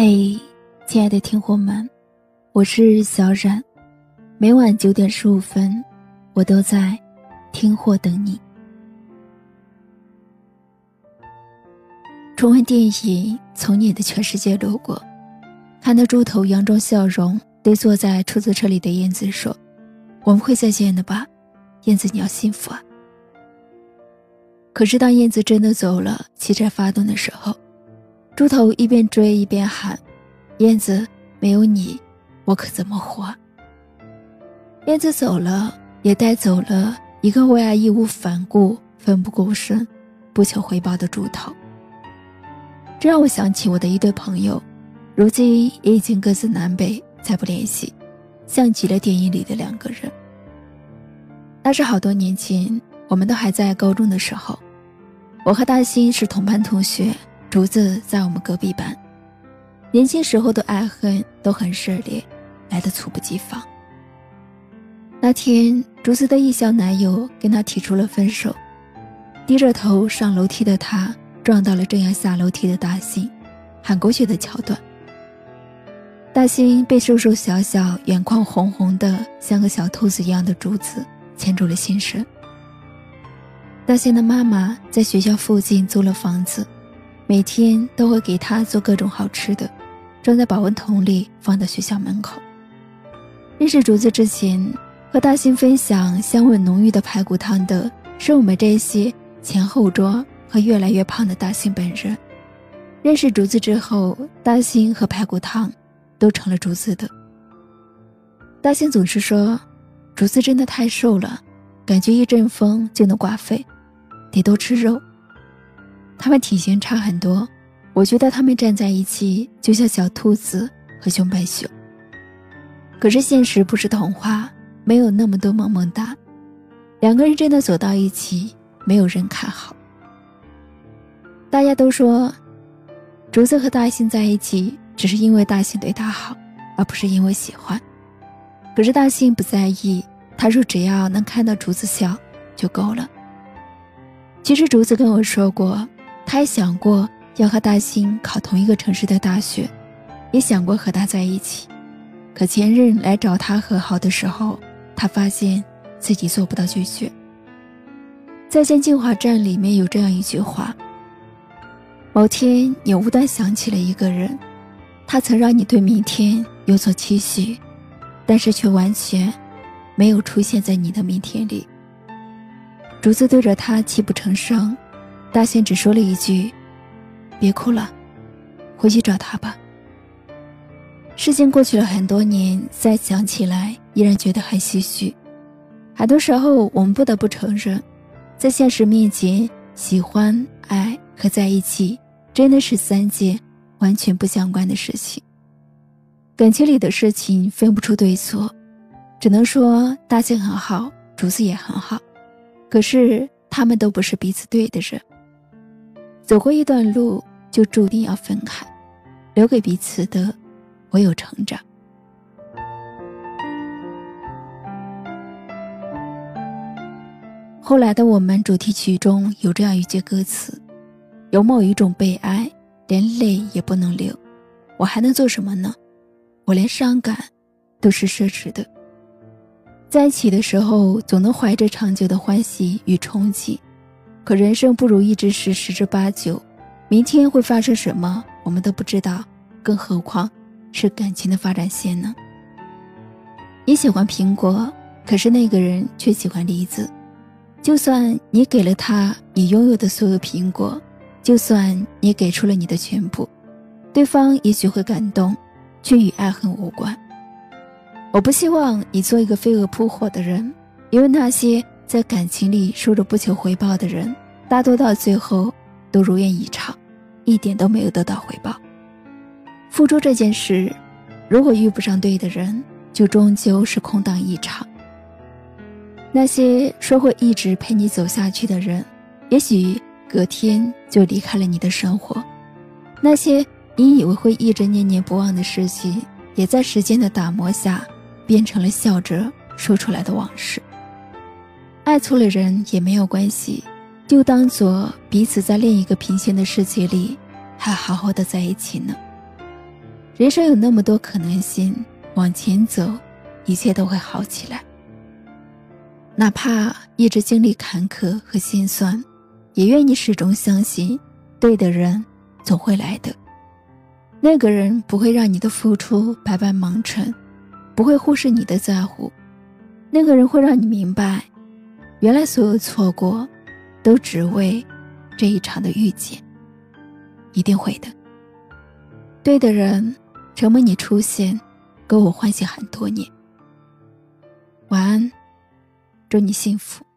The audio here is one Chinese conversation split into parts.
嘿，亲爱的听货们，我是小冉，每晚九点十五分，我都在听货等你。重温电影《从你的全世界路过》，看到猪头佯装笑容，对坐在出租车里的燕子说：“我们会再见的吧，燕子，你要幸福啊。”可是当燕子真的走了，汽车发动的时候。猪头一边追一边喊：“燕子，没有你，我可怎么活？”燕子走了，也带走了一个为爱义无反顾、奋不顾身、不求回报的猪头。这让我想起我的一对朋友，如今也已经各自南北，再不联系，像极了电影里的两个人。那是好多年前，我们都还在高中的时候，我和大新是同班同学。竹子在我们隔壁班，年轻时候的爱恨都很热烈，来得猝不及防。那天，竹子的异校男友跟她提出了分手，低着头上楼梯的她撞到了正要下楼梯的大兴，喊过去的桥段。大兴被瘦瘦小小、眼眶红红的像个小兔子一样的竹子牵住了心神。大兴的妈妈在学校附近租了房子。每天都会给他做各种好吃的，装在保温桶里放到学校门口。认识竹子之前，和大兴分享香味浓郁的排骨汤的是我们这些前后桌和越来越胖的大兴本人。认识竹子之后，大兴和排骨汤都成了竹子的。大兴总是说，竹子真的太瘦了，感觉一阵风就能挂肺，得多吃肉。他们体型差很多，我觉得他们站在一起就像小兔子和熊白熊。可是现实不是童话，没有那么多萌萌哒。两个人真的走到一起，没有人看好。大家都说，竹子和大兴在一起只是因为大兴对他好，而不是因为喜欢。可是大兴不在意，他说只要能看到竹子笑就够了。其实竹子跟我说过。他也想过要和大兴考同一个城市的大学，也想过和他在一起。可前任来找他和好的时候，他发现自己做不到拒绝。再见进化站里面有这样一句话：某天你无端想起了一个人，他曾让你对明天有所期许，但是却完全没有出现在你的明天里。竹子对着他泣不成声。大仙只说了一句：“别哭了，回去找他吧。”事情过去了很多年，再想起来依然觉得很唏嘘。很多时候，我们不得不承认，在现实面前，喜欢、爱和在一起真的是三件完全不相关的事情。感情里的事情分不出对错，只能说大仙很好，竹子也很好，可是他们都不是彼此对的人。走过一段路，就注定要分开，留给彼此的唯有成长。后来的我们主题曲中有这样一句歌词：“有某一种悲哀，连泪也不能流，我还能做什么呢？我连伤感都是奢侈的。”在一起的时候，总能怀着长久的欢喜与憧憬。可人生不如意之事十之八九，明天会发生什么我们都不知道，更何况是感情的发展线呢？你喜欢苹果，可是那个人却喜欢梨子。就算你给了他你拥有的所有苹果，就算你给出了你的全部，对方也许会感动，却与爱恨无关。我不希望你做一个飞蛾扑火的人，因为那些。在感情里说着不求回报的人，大多到最后都如愿以偿，一点都没有得到回报。付出这件事，如果遇不上对的人，就终究是空荡一场。那些说会一直陪你走下去的人，也许隔天就离开了你的生活；那些你以为会一直念念不忘的事情，也在时间的打磨下，变成了笑着说出来的往事。爱错了人也没有关系，就当做彼此在另一个平行的世界里还好好的在一起呢。人生有那么多可能性，往前走，一切都会好起来。哪怕一直经历坎坷和心酸，也愿你始终相信，对的人总会来的。那个人不会让你的付出白白忙成，不会忽视你的在乎。那个人会让你明白，原来所有错过，都只为这一场的遇见。一定会的。对的人，成为你出现，给我欢喜很多年。晚安。祝你幸福。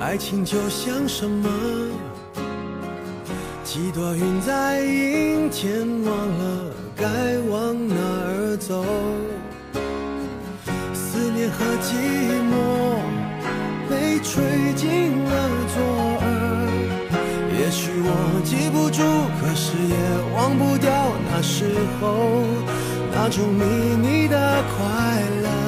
爱情就像什么？几朵云在阴天，忘了。该往哪儿走？思念和寂寞被吹进了左耳。也许我记不住，可是也忘不掉那时候那种秘密的快乐。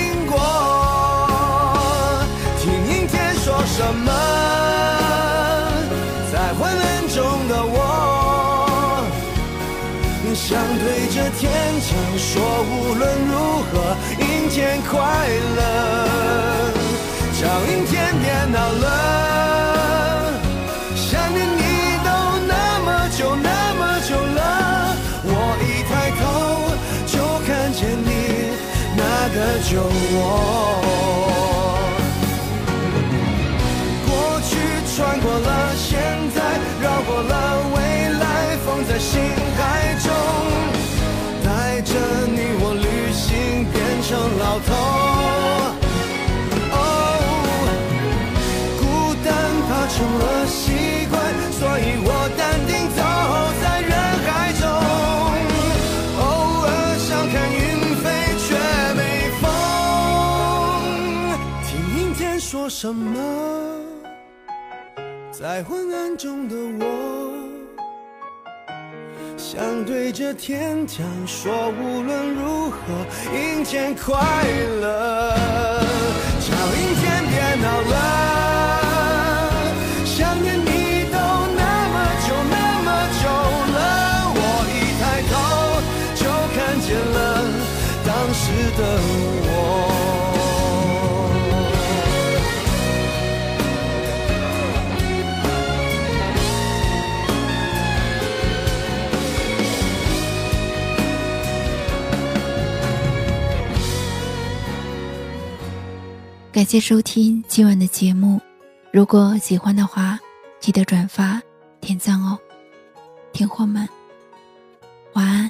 么？在昏暗中的我，想对着天讲说，无论如何，阴天快乐，叫阴天别闹了。想念你都那么久那么久了，我一抬头就看见你那个酒窝。变成老头。哦，孤单怕成了习惯，所以我淡定走在人海中。偶尔想看云飞，却没风。听阴天说什么？在昏暗中的我，想对着天讲说，无论如何，阴天快乐，叫阴天别闹了。感谢收听今晚的节目，如果喜欢的话，记得转发、点赞哦，听货们，晚安。